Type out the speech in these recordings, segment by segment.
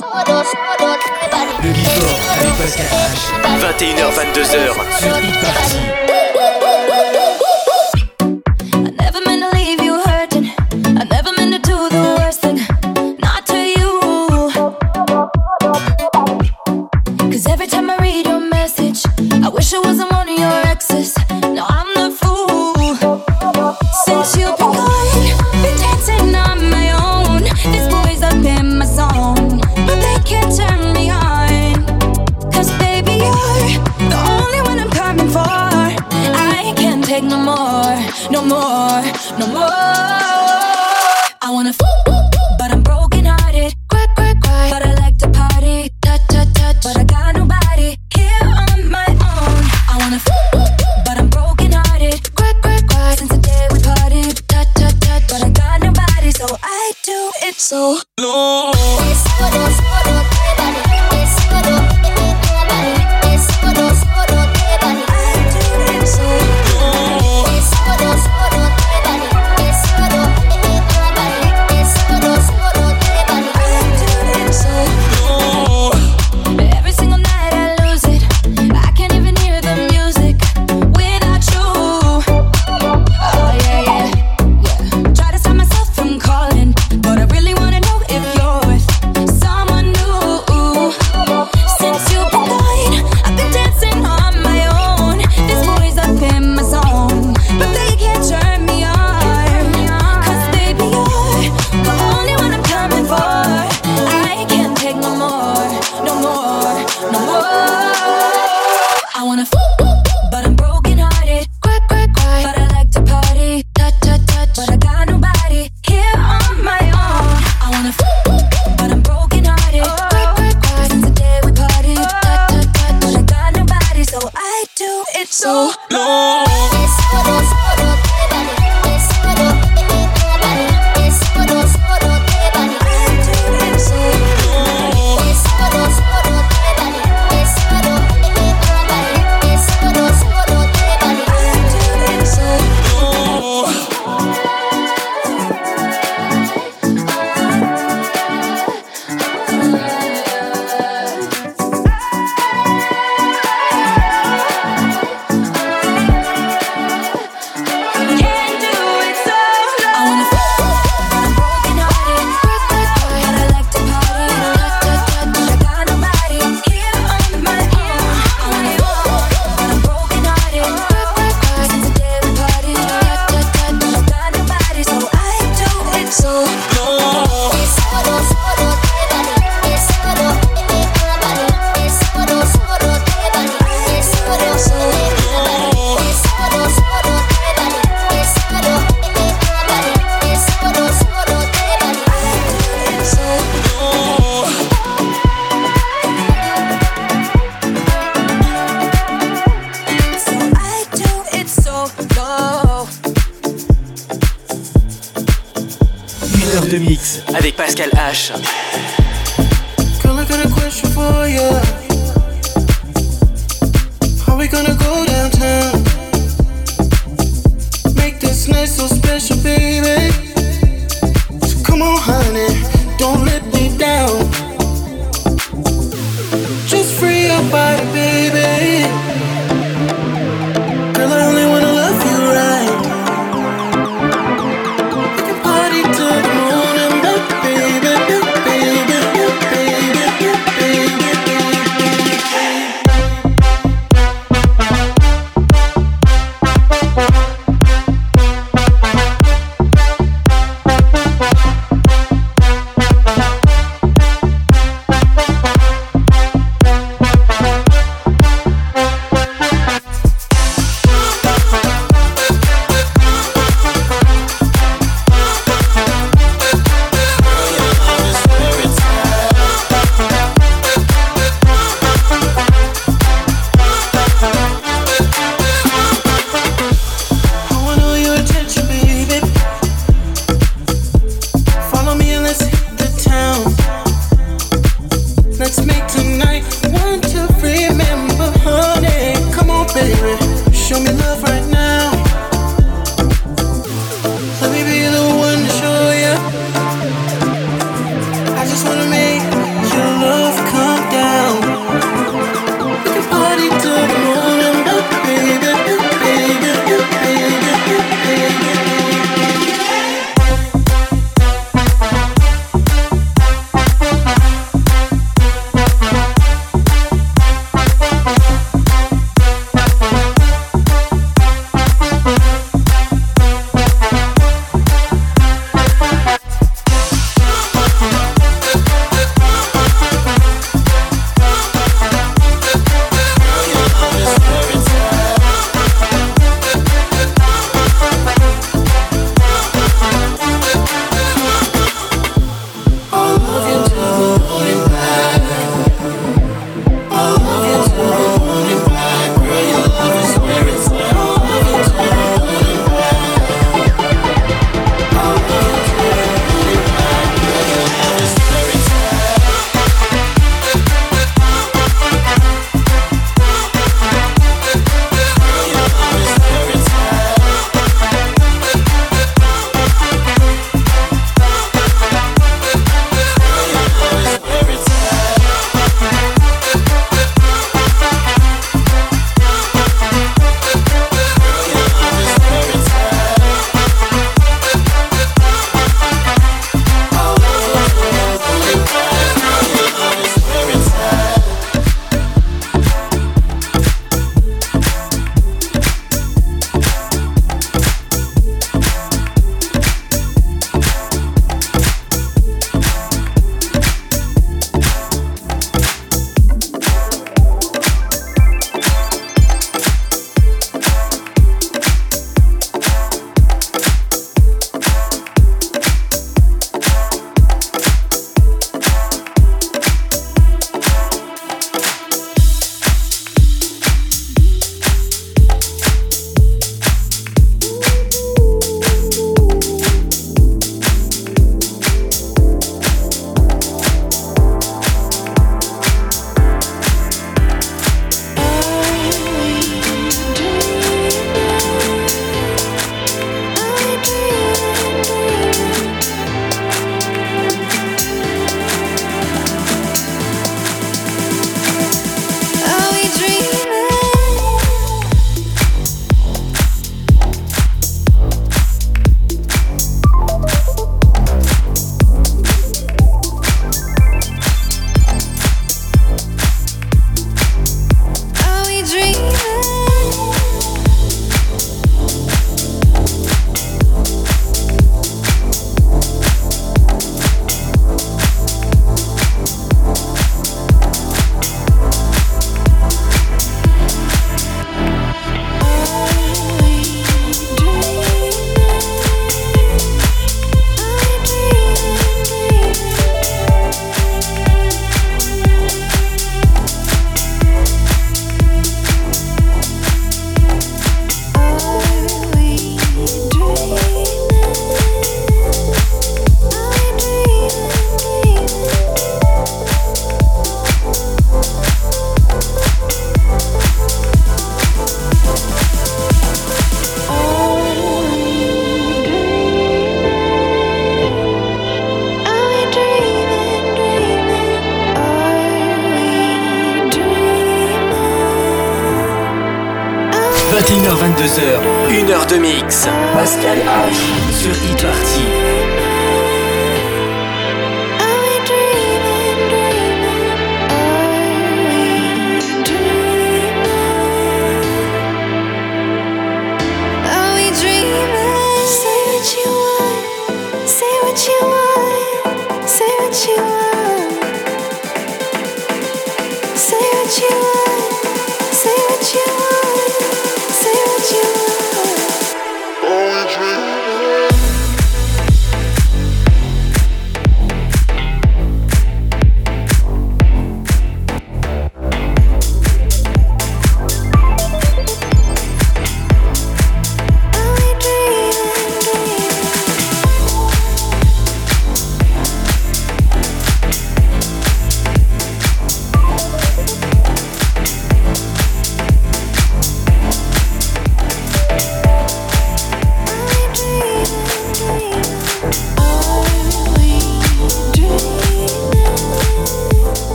Le Before avec Pascal H. 21h, 22h. Sur Hit Party. so long.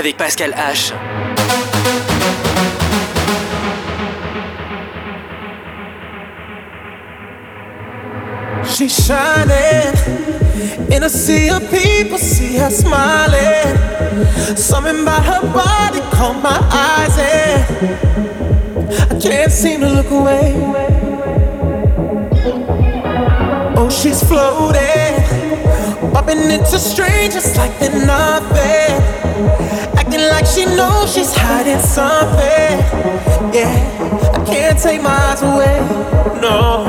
Avec Pascal H. She's shining in a sea of people, see her smiling. Something about her body caught my eyes, and I can't seem to look away. Oh, she's floating, bumping into strangers like they're nothing, acting like she knows she's hiding something. Yeah, I can't take my eyes away. No.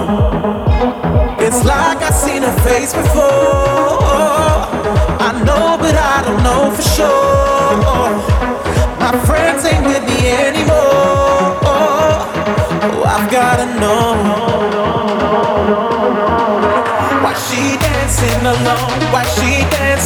It's like I've seen her face before. I know, but I don't know for sure. My friends ain't with me anymore. Oh, I've gotta know. Why she dancing alone? Why she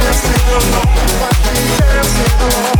dancing alone.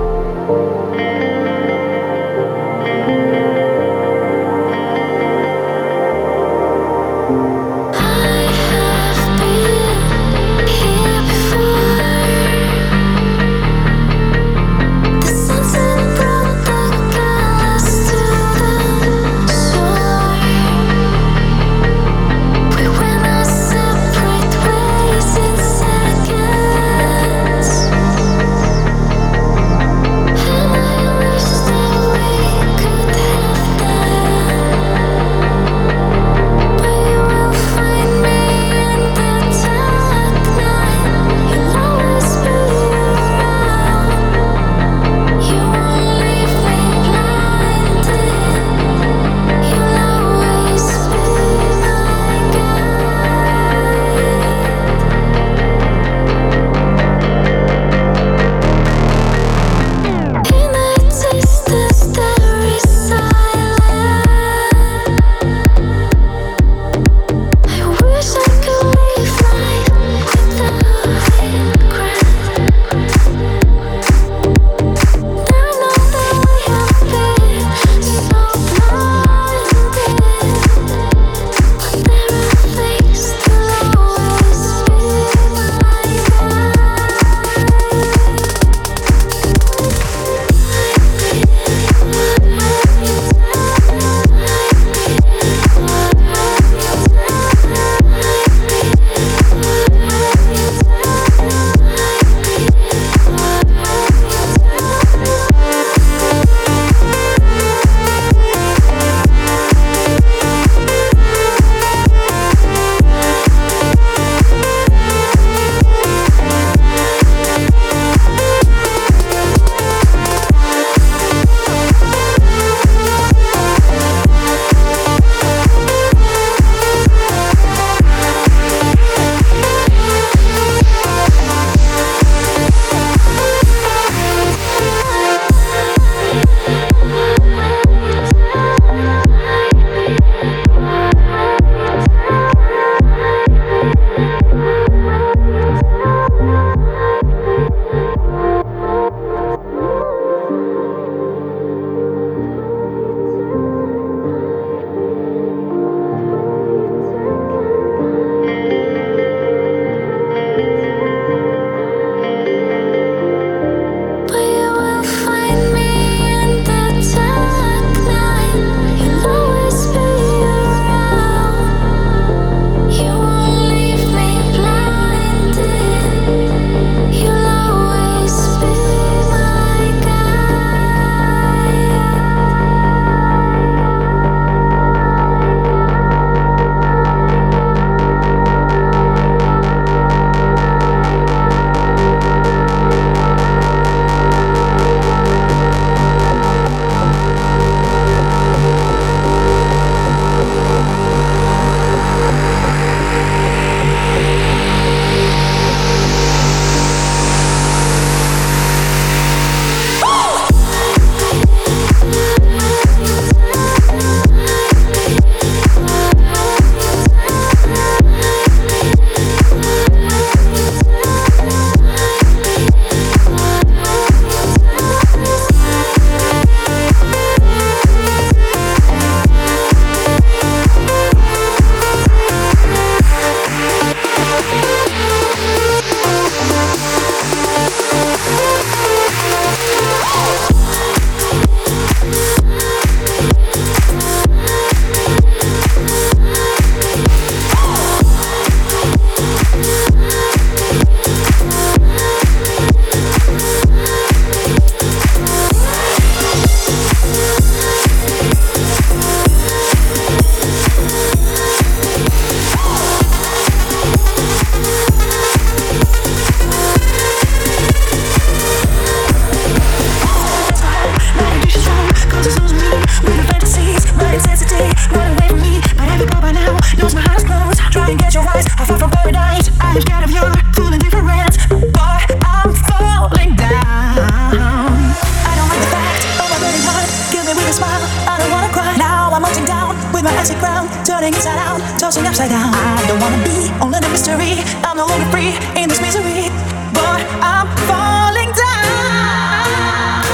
Tossing upside down. I don't wanna be in a mystery. I'm no longer free in this misery, but I'm falling down.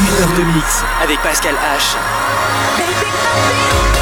Une heure de mix avec Pascal H. Baby,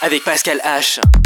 avec Pascal H.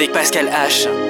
avec Pascal H.